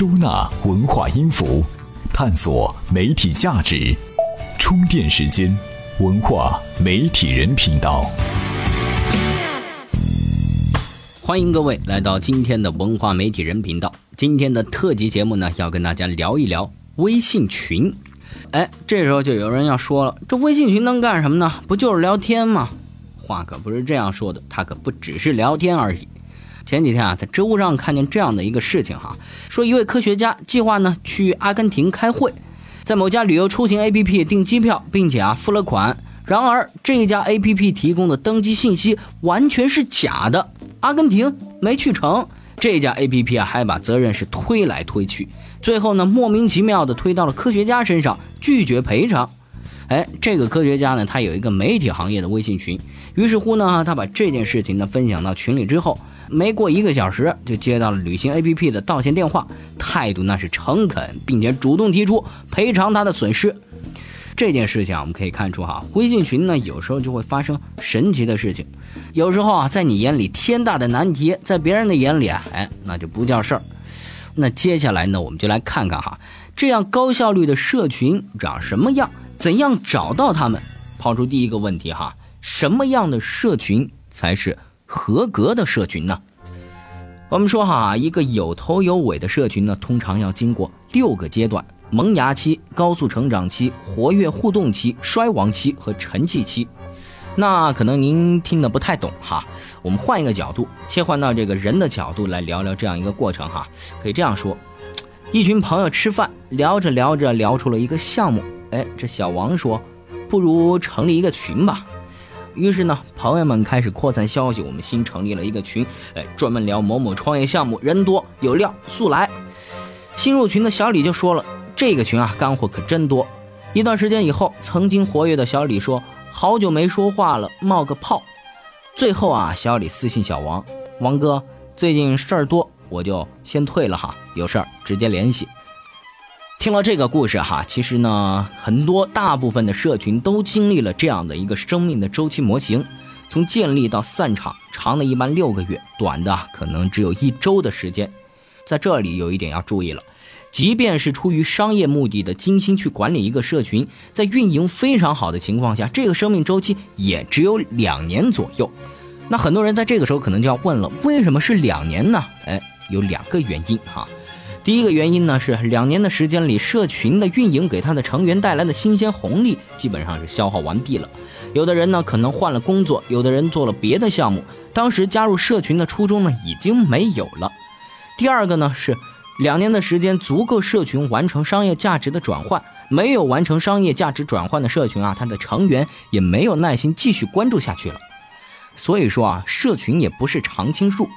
收纳文化音符，探索媒体价值。充电时间，文化媒体人频道。欢迎各位来到今天的文化媒体人频道。今天的特辑节目呢，要跟大家聊一聊微信群。哎，这时候就有人要说了，这微信群能干什么呢？不就是聊天吗？话可不是这样说的，它可不只是聊天而已。前几天啊，在知乎上看见这样的一个事情哈，说一位科学家计划呢去阿根廷开会，在某家旅游出行 APP 订机票，并且啊付了款。然而这家 APP 提供的登机信息完全是假的，阿根廷没去成。这家 APP 啊还把责任是推来推去，最后呢莫名其妙的推到了科学家身上，拒绝赔偿。哎，这个科学家呢，他有一个媒体行业的微信群，于是乎呢，他把这件事情呢分享到群里之后，没过一个小时就接到了旅行 APP 的道歉电话，态度那是诚恳，并且主动提出赔偿他的损失。这件事情，我们可以看出哈，微信群呢有时候就会发生神奇的事情，有时候啊，在你眼里天大的难题，在别人的眼里啊，哎，那就不叫事儿。那接下来呢，我们就来看看哈，这样高效率的社群长什么样。怎样找到他们？抛出第一个问题哈，什么样的社群才是合格的社群呢？我们说哈，一个有头有尾的社群呢，通常要经过六个阶段：萌芽期、高速成长期、活跃互动期、衰亡期和沉寂期。那可能您听得不太懂哈，我们换一个角度，切换到这个人的角度来聊聊这样一个过程哈。可以这样说：一群朋友吃饭，聊着聊着聊出了一个项目。哎，这小王说：“不如成立一个群吧。”于是呢，朋友们开始扩散消息。我们新成立了一个群，哎，专门聊某某创业项目，人多有料，速来。新入群的小李就说了：“这个群啊，干货可真多。”一段时间以后，曾经活跃的小李说：“好久没说话了，冒个泡。”最后啊，小李私信小王：“王哥，最近事儿多，我就先退了哈，有事儿直接联系。”听了这个故事哈，其实呢，很多大部分的社群都经历了这样的一个生命的周期模型，从建立到散场，长的一般六个月，短的可能只有一周的时间。在这里有一点要注意了，即便是出于商业目的的精心去管理一个社群，在运营非常好的情况下，这个生命周期也只有两年左右。那很多人在这个时候可能就要问了，为什么是两年呢？哎，有两个原因哈。第一个原因呢是两年的时间里，社群的运营给他的成员带来的新鲜红利基本上是消耗完毕了。有的人呢可能换了工作，有的人做了别的项目，当时加入社群的初衷呢已经没有了。第二个呢是两年的时间足够社群完成商业价值的转换，没有完成商业价值转换的社群啊，它的成员也没有耐心继续关注下去了。所以说啊，社群也不是常青树。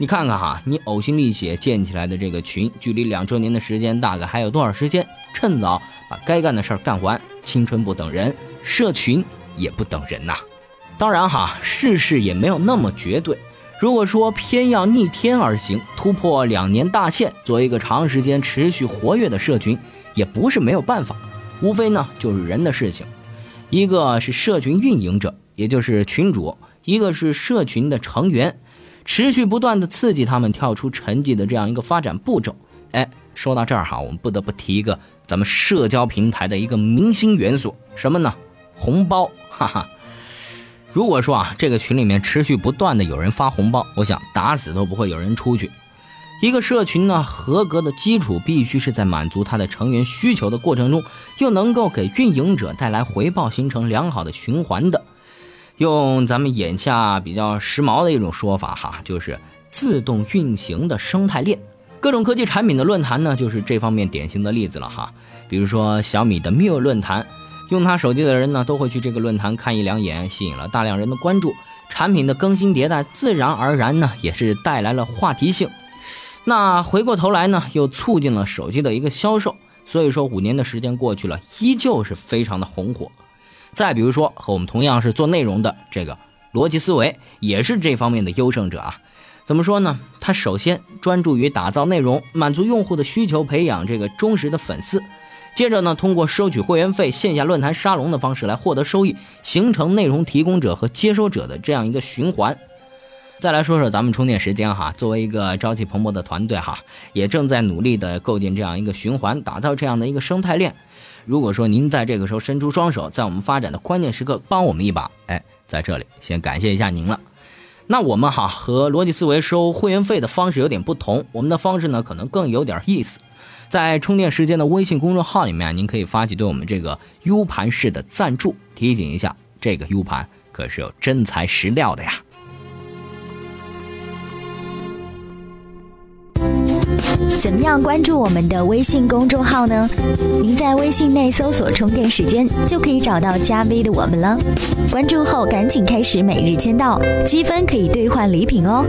你看看哈，你呕心沥血建起来的这个群，距离两周年的时间大概还有多少时间？趁早把该干的事儿干完。青春不等人，社群也不等人呐。当然哈，事事也没有那么绝对。如果说偏要逆天而行，突破两年大限，做一个长时间持续活跃的社群，也不是没有办法。无非呢就是人的事情，一个是社群运营者，也就是群主；一个是社群的成员。持续不断的刺激他们跳出沉寂的这样一个发展步骤。哎，说到这儿哈，我们不得不提一个咱们社交平台的一个明星元素，什么呢？红包，哈哈。如果说啊，这个群里面持续不断的有人发红包，我想打死都不会有人出去。一个社群呢，合格的基础必须是在满足他的成员需求的过程中，又能够给运营者带来回报，形成良好的循环的。用咱们眼下比较时髦的一种说法哈，就是自动运行的生态链。各种科技产品的论坛呢，就是这方面典型的例子了哈。比如说小米的 Miu 论坛，用它手机的人呢，都会去这个论坛看一两眼，吸引了大量人的关注。产品的更新迭代，自然而然呢，也是带来了话题性。那回过头来呢，又促进了手机的一个销售。所以说，五年的时间过去了，依旧是非常的红火。再比如说，和我们同样是做内容的这个逻辑思维，也是这方面的优胜者啊。怎么说呢？他首先专注于打造内容，满足用户的需求，培养这个忠实的粉丝。接着呢，通过收取会员费、线下论坛沙龙的方式来获得收益，形成内容提供者和接收者的这样一个循环。再来说说咱们充电时间哈，作为一个朝气蓬勃的团队哈，也正在努力的构建这样一个循环，打造这样的一个生态链。如果说您在这个时候伸出双手，在我们发展的关键时刻帮我们一把，哎，在这里先感谢一下您了。那我们哈和逻辑思维收会员费的方式有点不同，我们的方式呢可能更有点意思。在充电时间的微信公众号里面，您可以发起对我们这个 U 盘式的赞助，提醒一下，这个 U 盘可是有真材实料的呀。怎么样关注我们的微信公众号呢？您在微信内搜索“充电时间”就可以找到加 V 的我们了。关注后赶紧开始每日签到，积分可以兑换礼品哦。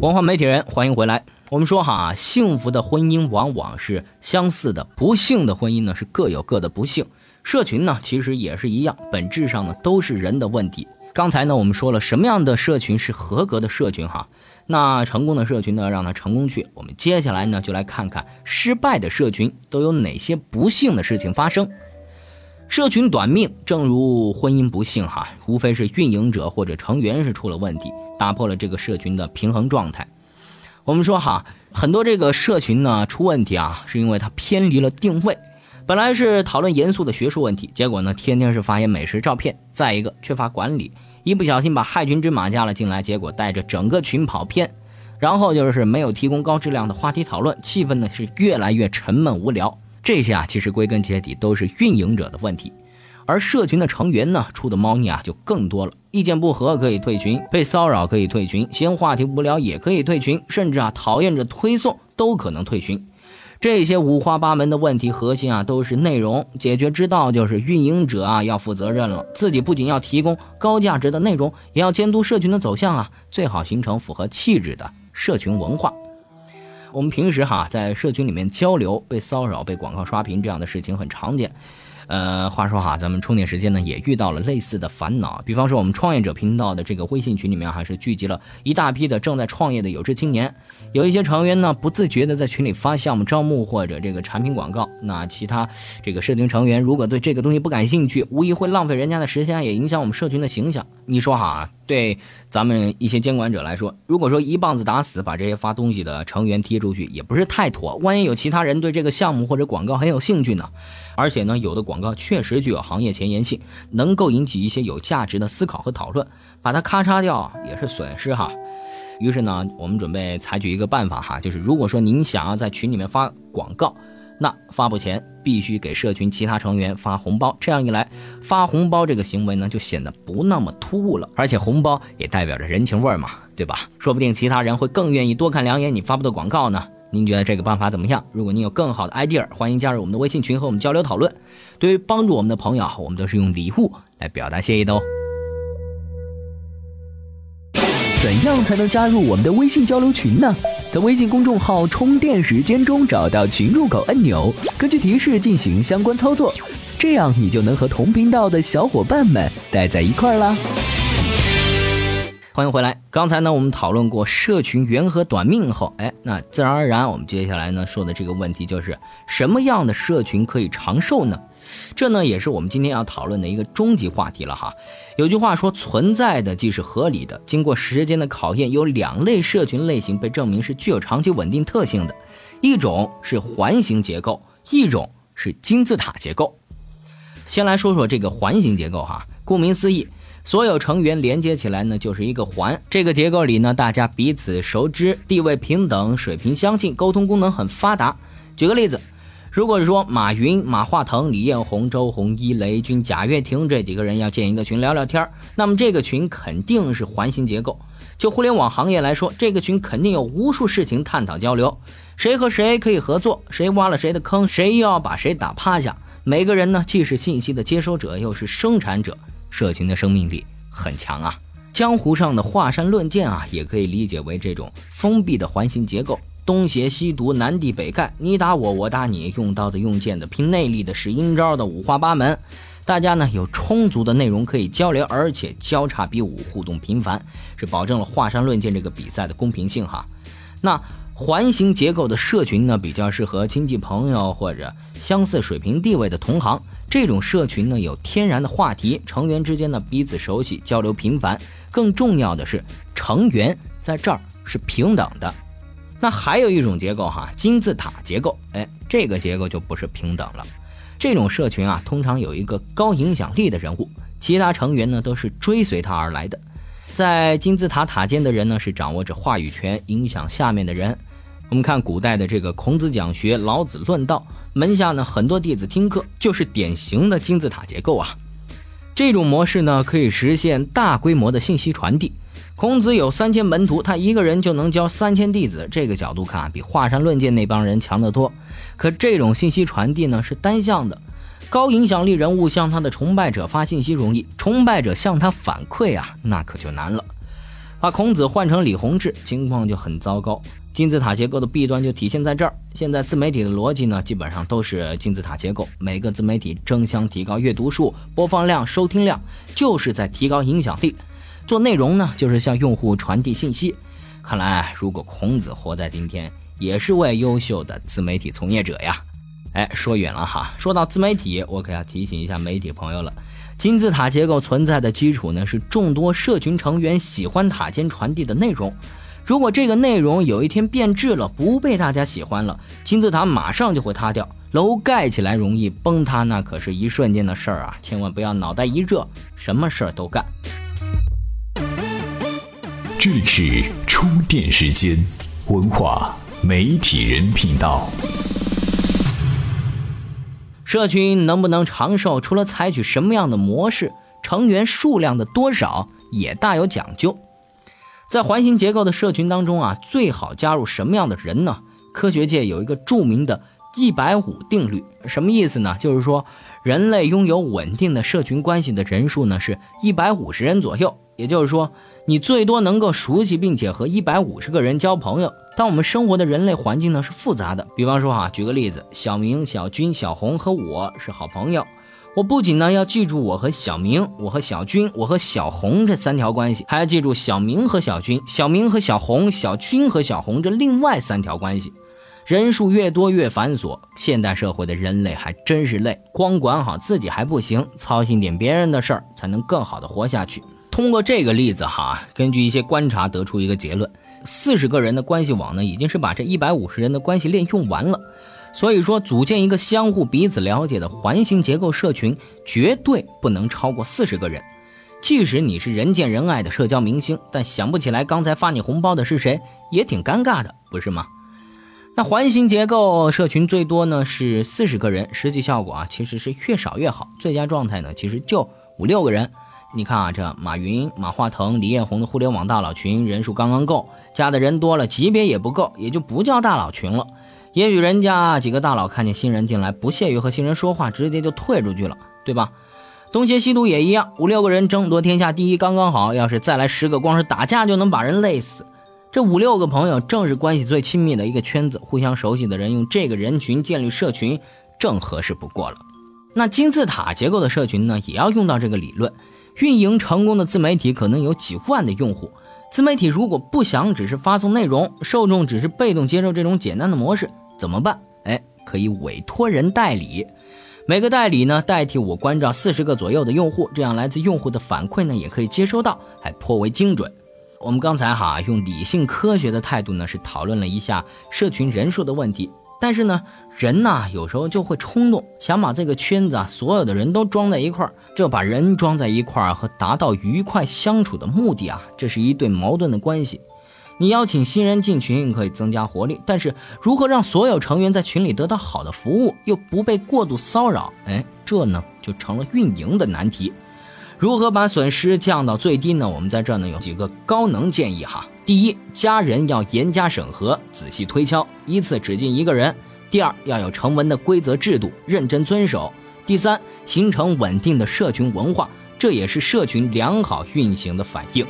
文化媒体人，欢迎回来。我们说哈，幸福的婚姻往往是相似的，不幸的婚姻呢是各有各的不幸。社群呢其实也是一样，本质上呢都是人的问题。刚才呢我们说了什么样的社群是合格的社群哈。那成功的社群呢，让它成功去。我们接下来呢，就来看看失败的社群都有哪些不幸的事情发生。社群短命，正如婚姻不幸哈，无非是运营者或者成员是出了问题，打破了这个社群的平衡状态。我们说哈，很多这个社群呢出问题啊，是因为它偏离了定位。本来是讨论严肃的学术问题，结果呢，天天是发些美食照片。再一个，缺乏管理。一不小心把害群之马加了进来，结果带着整个群跑偏，然后就是没有提供高质量的话题讨论，气氛呢是越来越沉闷无聊。这些啊，其实归根结底都是运营者的问题，而社群的成员呢出的猫腻啊就更多了。意见不合可以退群，被骚扰可以退群，嫌话题无聊也可以退群，甚至啊讨厌着推送都可能退群。这些五花八门的问题核心啊，都是内容解决之道，就是运营者啊要负责任了。自己不仅要提供高价值的内容，也要监督社群的走向啊，最好形成符合气质的社群文化。我们平时哈在社群里面交流，被骚扰、被广告刷屏这样的事情很常见。呃，话说哈，咱们充电时间呢也遇到了类似的烦恼。比方说，我们创业者频道的这个微信群里面，还是聚集了一大批的正在创业的有志青年。有一些成员呢，不自觉的在群里发项目招募或者这个产品广告。那其他这个社群成员如果对这个东西不感兴趣，无疑会浪费人家的时间，也影响我们社群的形象。你说哈，对咱们一些监管者来说，如果说一棒子打死把这些发东西的成员踢出去，也不是太妥。万一有其他人对这个项目或者广告很有兴趣呢？而且呢，有的广告确实具有行业前沿性，能够引起一些有价值的思考和讨论，把它咔嚓掉也是损失哈。于是呢，我们准备采取一个办法哈，就是如果说您想要在群里面发广告，那发布前必须给社群其他成员发红包，这样一来，发红包这个行为呢就显得不那么突兀了，而且红包也代表着人情味嘛，对吧？说不定其他人会更愿意多看两眼你发布的广告呢。您觉得这个办法怎么样？如果您有更好的 idea，欢迎加入我们的微信群和我们交流讨论。对于帮助我们的朋友，我们都是用礼物来表达谢意的哦。怎样才能加入我们的微信交流群呢？在微信公众号“充电时间”中找到群入口按钮，根据提示进行相关操作，这样你就能和同频道的小伙伴们待在一块儿啦。欢迎回来。刚才呢，我们讨论过社群缘和短命后，哎，那自然而然，我们接下来呢说的这个问题就是什么样的社群可以长寿呢？这呢也是我们今天要讨论的一个终极话题了哈。有句话说，存在的即是合理的。经过时间的考验，有两类社群类型被证明是具有长期稳定特性的，一种是环形结构，一种是金字塔结构。先来说说这个环形结构哈，顾名思义。所有成员连接起来呢，就是一个环。这个结构里呢，大家彼此熟知，地位平等，水平相近，沟通功能很发达。举个例子，如果说马云、马化腾、李彦宏、周鸿祎、雷军、贾跃亭这几个人要建一个群聊聊天那么这个群肯定是环形结构。就互联网行业来说，这个群肯定有无数事情探讨交流，谁和谁可以合作，谁挖了谁的坑，谁又要把谁打趴下。每个人呢，既是信息的接收者，又是生产者。社群的生命力很强啊，江湖上的华山论剑啊，也可以理解为这种封闭的环形结构，东邪西毒，南帝北丐，你打我，我打你，用刀的，用剑的，拼内力的，使阴招的，五花八门。大家呢有充足的内容可以交流，而且交叉比武，互动频繁，是保证了华山论剑这个比赛的公平性哈。那环形结构的社群呢，比较适合亲戚朋友或者相似水平地位的同行。这种社群呢有天然的话题，成员之间呢彼此熟悉，交流频繁。更重要的是，成员在这儿是平等的。那还有一种结构哈，金字塔结构，哎，这个结构就不是平等了。这种社群啊，通常有一个高影响力的人物，其他成员呢都是追随他而来的。在金字塔塔尖的人呢，是掌握着话语权，影响下面的人。我们看古代的这个孔子讲学，老子论道，门下呢很多弟子听课，就是典型的金字塔结构啊。这种模式呢，可以实现大规模的信息传递。孔子有三千门徒，他一个人就能教三千弟子。这个角度看，比华山论剑那帮人强得多。可这种信息传递呢，是单向的。高影响力人物向他的崇拜者发信息容易，崇拜者向他反馈啊，那可就难了。把孔子换成李洪志，情况就很糟糕。金字塔结构的弊端就体现在这儿。现在自媒体的逻辑呢，基本上都是金字塔结构，每个自媒体争相提高阅读数、播放量、收听量，就是在提高影响力。做内容呢，就是向用户传递信息。看来，如果孔子活在今天，也是位优秀的自媒体从业者呀。哎，说远了哈。说到自媒体，我可要提醒一下媒体朋友了。金字塔结构存在的基础呢，是众多社群成员喜欢塔尖传递的内容。如果这个内容有一天变质了，不被大家喜欢了，金字塔马上就会塌掉。楼盖起来容易，崩塌那可是一瞬间的事儿啊！千万不要脑袋一热，什么事儿都干。这里是充电时间，文化媒体人频道。社群能不能长寿，除了采取什么样的模式，成员数量的多少也大有讲究。在环形结构的社群当中啊，最好加入什么样的人呢？科学界有一个著名的“一百五定律”，什么意思呢？就是说，人类拥有稳定的社群关系的人数呢，是一百五十人左右。也就是说，你最多能够熟悉并且和一百五十个人交朋友。但我们生活的人类环境呢是复杂的，比方说哈，举个例子，小明、小军、小红和我是好朋友。我不仅呢要记住我和小明、我和小军、我和小红这三条关系，还要记住小明和小军、小明和小红、小军和小红这另外三条关系。人数越多越繁琐，现代社会的人类还真是累，光管好自己还不行，操心点别人的事儿才能更好的活下去。通过这个例子哈，根据一些观察得出一个结论：四十个人的关系网呢，已经是把这一百五十人的关系链用完了。所以说，组建一个相互彼此了解的环形结构社群，绝对不能超过四十个人。即使你是人见人爱的社交明星，但想不起来刚才发你红包的是谁，也挺尴尬的，不是吗？那环形结构社群最多呢是四十个人，实际效果啊其实是越少越好，最佳状态呢其实就五六个人。你看啊，这马云、马化腾、李彦宏的互联网大佬群人数刚刚够，加的人多了，级别也不够，也就不叫大佬群了。也许人家几个大佬看见新人进来，不屑于和新人说话，直接就退出去了，对吧？东邪西毒也一样，五六个人争夺天下第一刚刚好，要是再来十个，光是打架就能把人累死。这五六个朋友正是关系最亲密的一个圈子，互相熟悉的人用这个人群建立社群，正合适不过了。那金字塔结构的社群呢，也要用到这个理论。运营成功的自媒体可能有几万的用户。自媒体如果不想只是发送内容，受众只是被动接受这种简单的模式，怎么办？哎，可以委托人代理，每个代理呢代替我关照四十个左右的用户，这样来自用户的反馈呢也可以接收到，还颇为精准。我们刚才哈用理性科学的态度呢是讨论了一下社群人数的问题。但是呢，人呐，有时候就会冲动，想把这个圈子啊，所有的人都装在一块儿。这把人装在一块儿和达到愉快相处的目的啊，这是一对矛盾的关系。你邀请新人进群可以增加活力，但是如何让所有成员在群里得到好的服务，又不被过度骚扰？哎，这呢就成了运营的难题。如何把损失降到最低呢？我们在这呢有几个高能建议哈。第一，家人要严加审核，仔细推敲，一次只进一个人。第二，要有成文的规则制度，认真遵守。第三，形成稳定的社群文化，这也是社群良好运行的反应。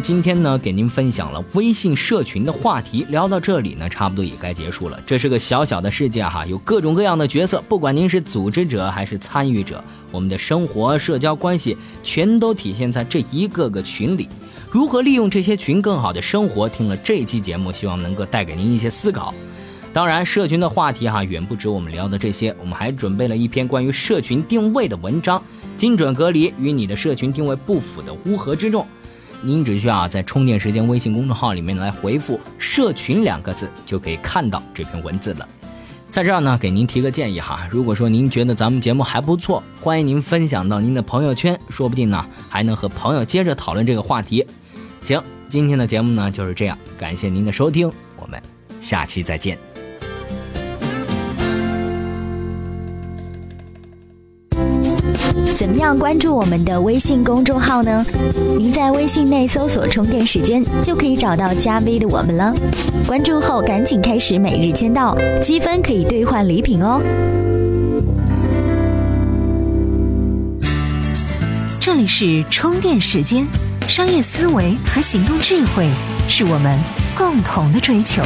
今天呢，给您分享了微信社群的话题，聊到这里呢，差不多也该结束了。这是个小小的世界哈，有各种各样的角色，不管您是组织者还是参与者，我们的生活、社交关系全都体现在这一个个群里。如何利用这些群更好的生活？听了这期节目，希望能够带给您一些思考。当然，社群的话题哈，远不止我们聊的这些，我们还准备了一篇关于社群定位的文章，精准隔离与你的社群定位不符的乌合之众。您只需要在充电时间微信公众号里面来回复“社群”两个字，就可以看到这篇文字了。在这儿呢，给您提个建议哈，如果说您觉得咱们节目还不错，欢迎您分享到您的朋友圈，说不定呢还能和朋友接着讨论这个话题。行，今天的节目呢就是这样，感谢您的收听，我们下期再见。怎么样关注我们的微信公众号呢？您在微信内搜索“充电时间”就可以找到加 V 的我们了。关注后赶紧开始每日签到，积分可以兑换礼品哦。这里是充电时间，商业思维和行动智慧是我们共同的追求。